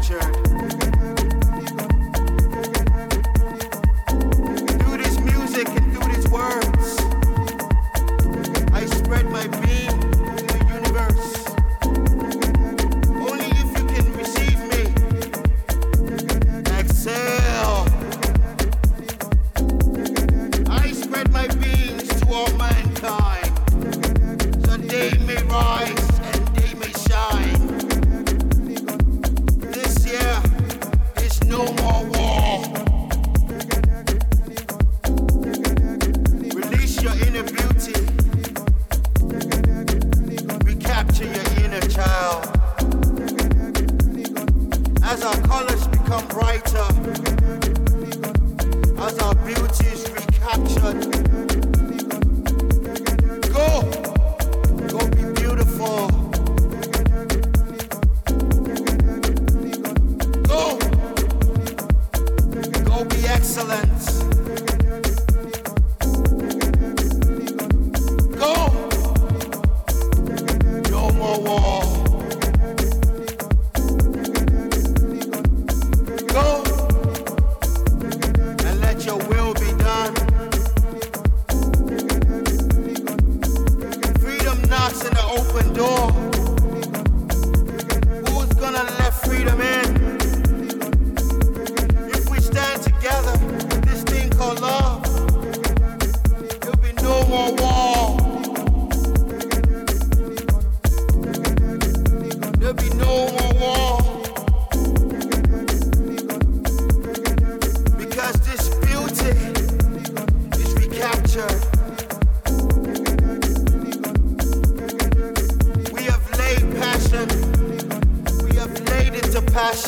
captured. passion.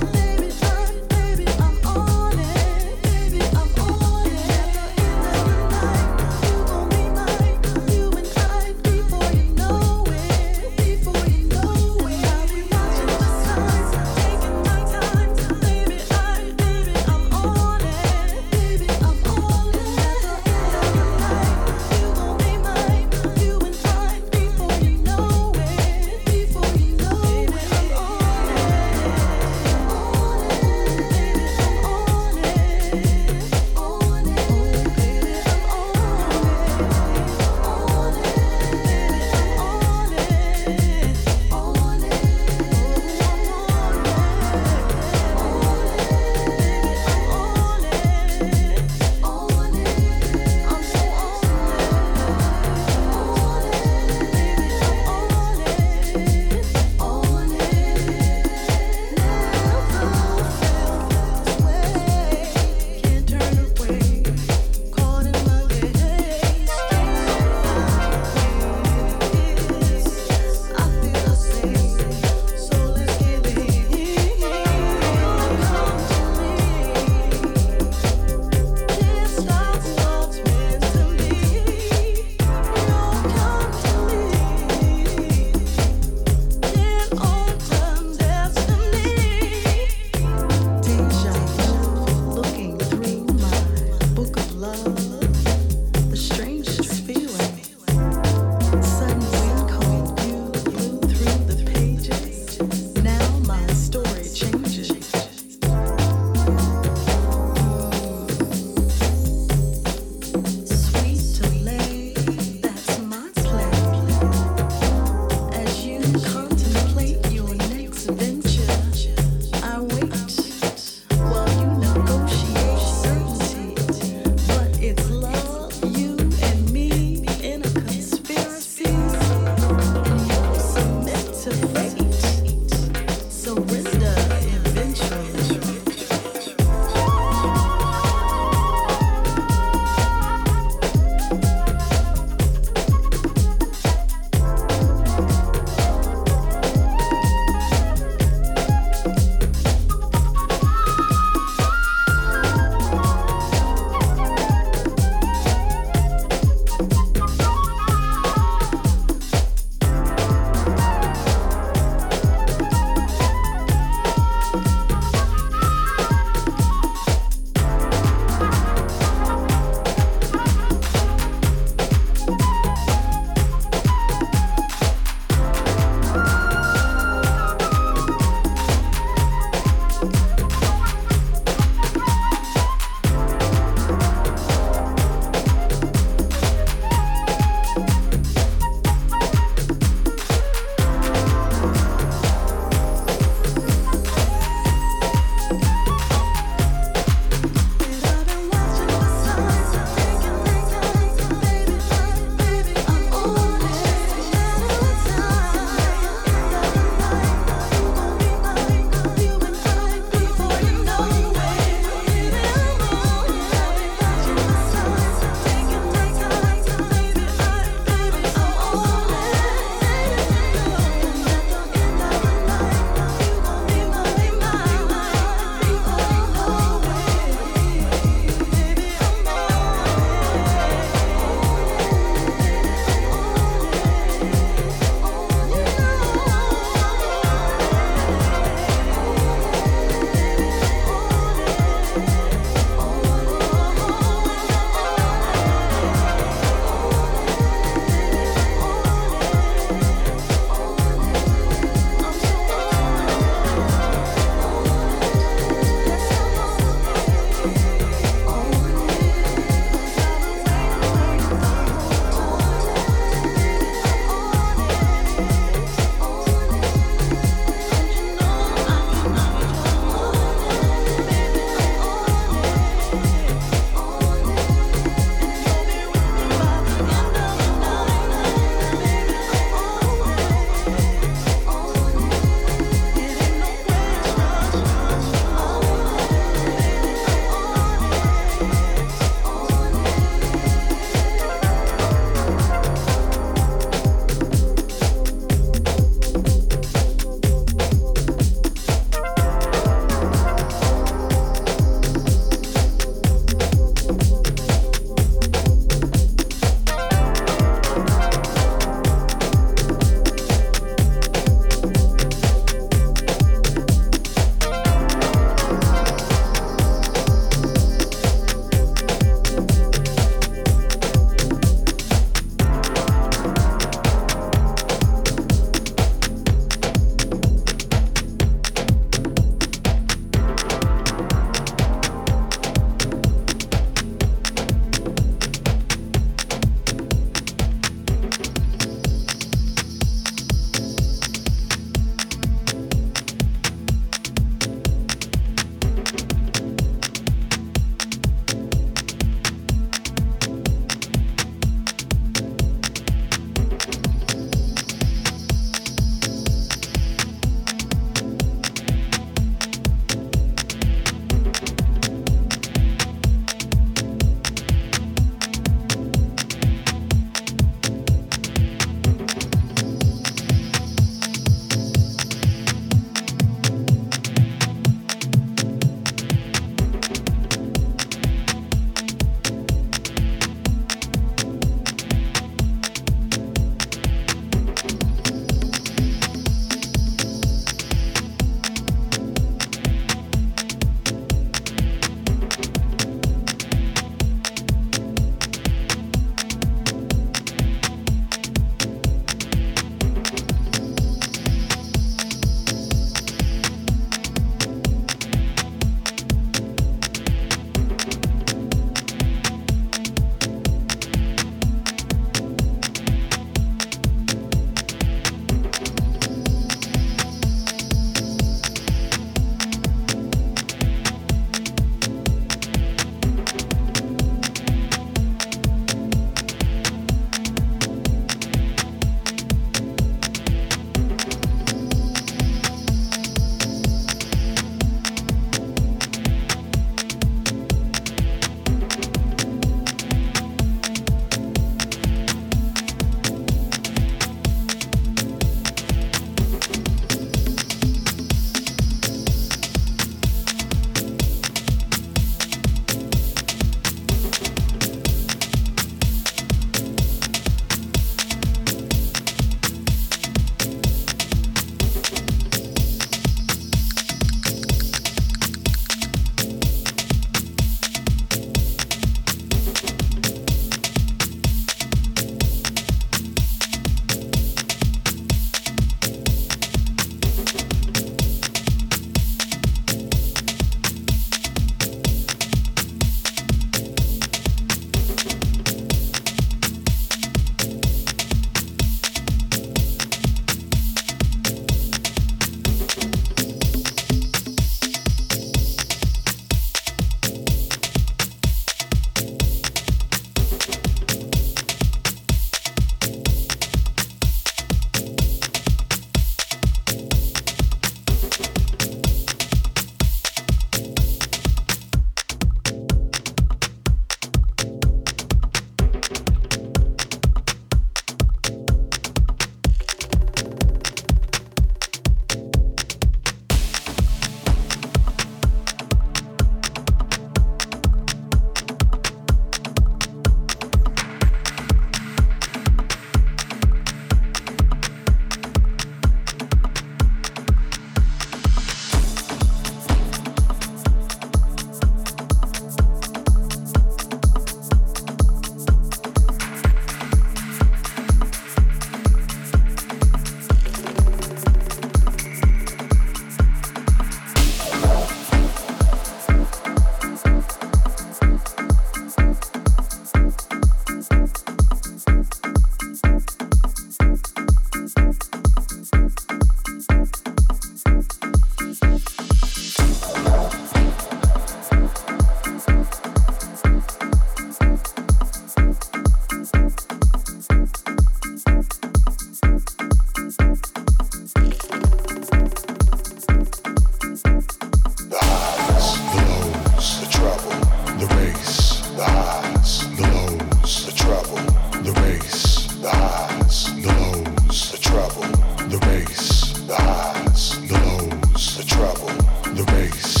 the bass, the highs, the lows, the trouble, the bass.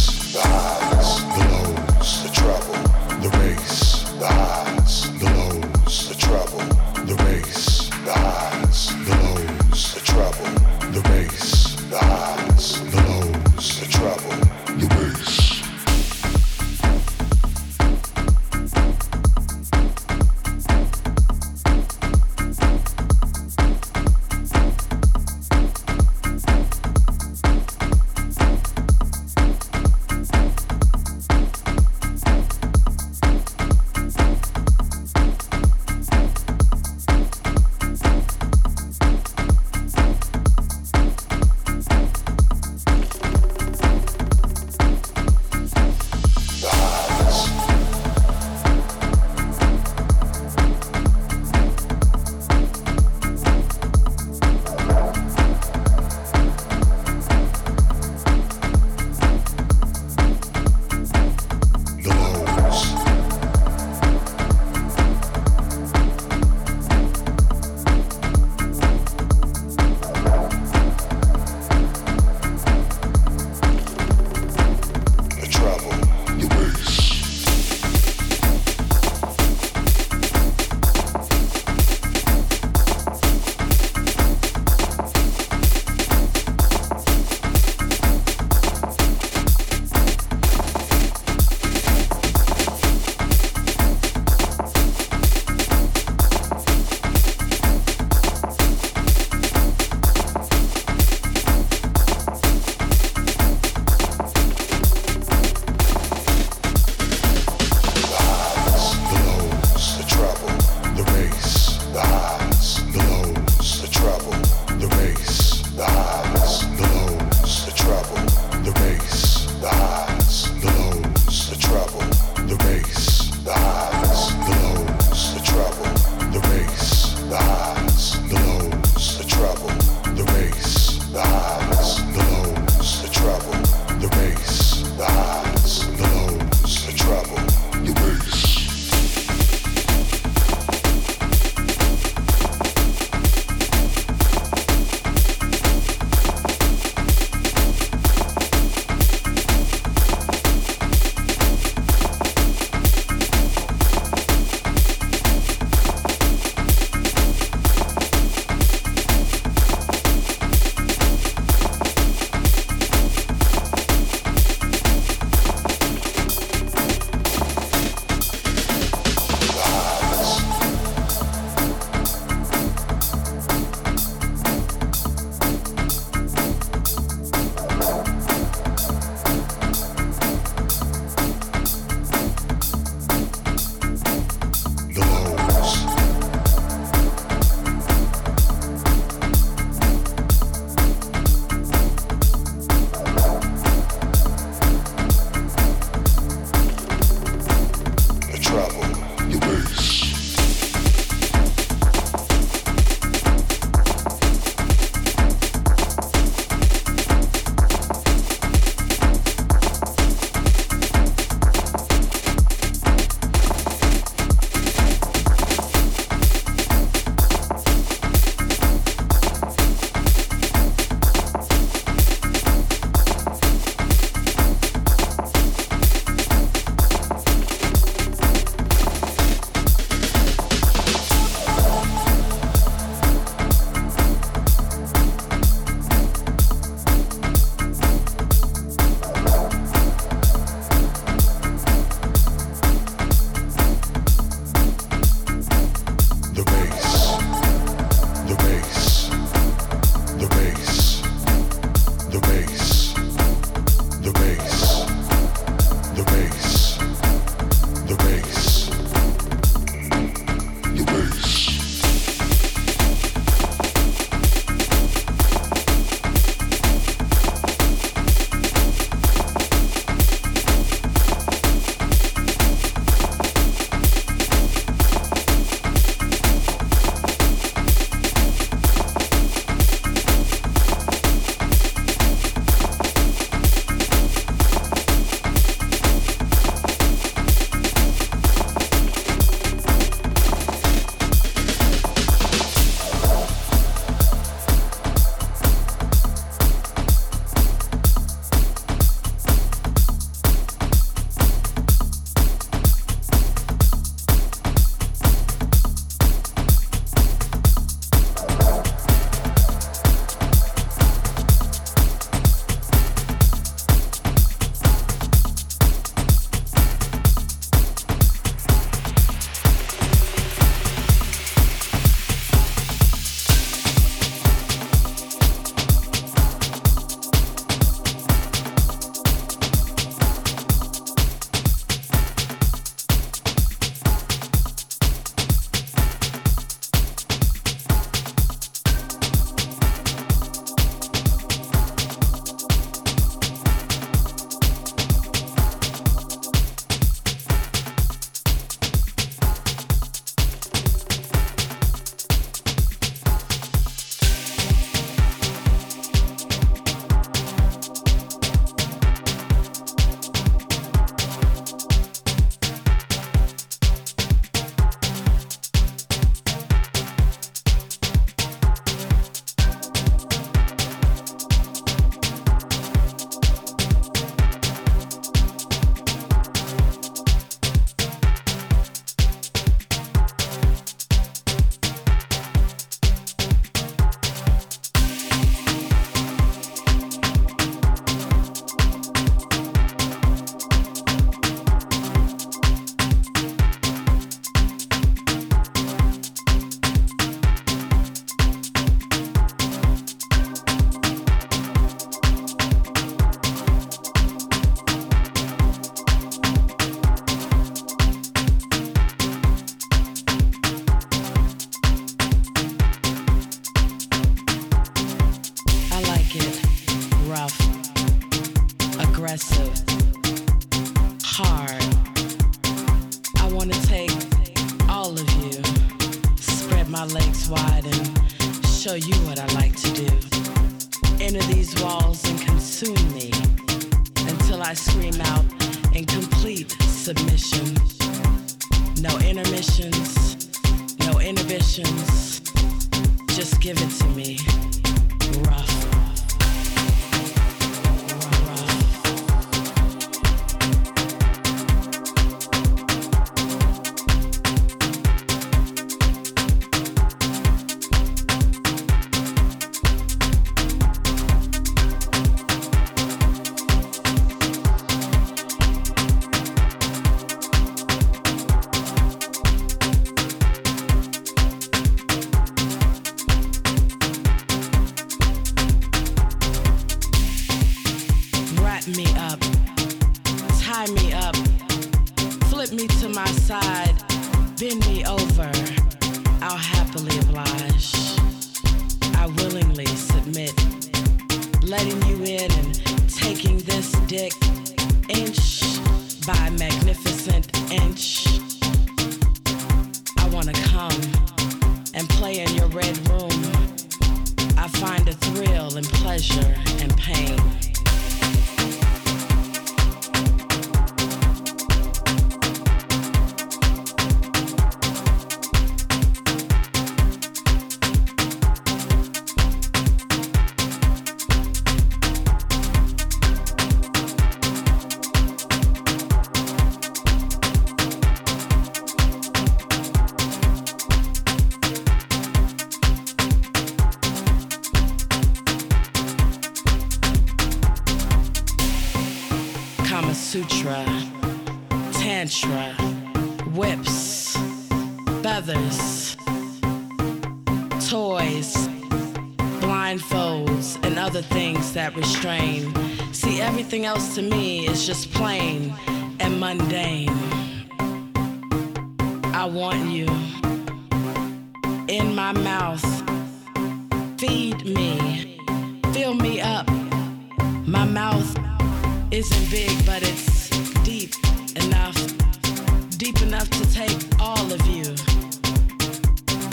deep enough to take all of you,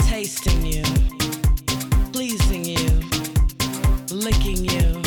tasting you, pleasing you, licking you.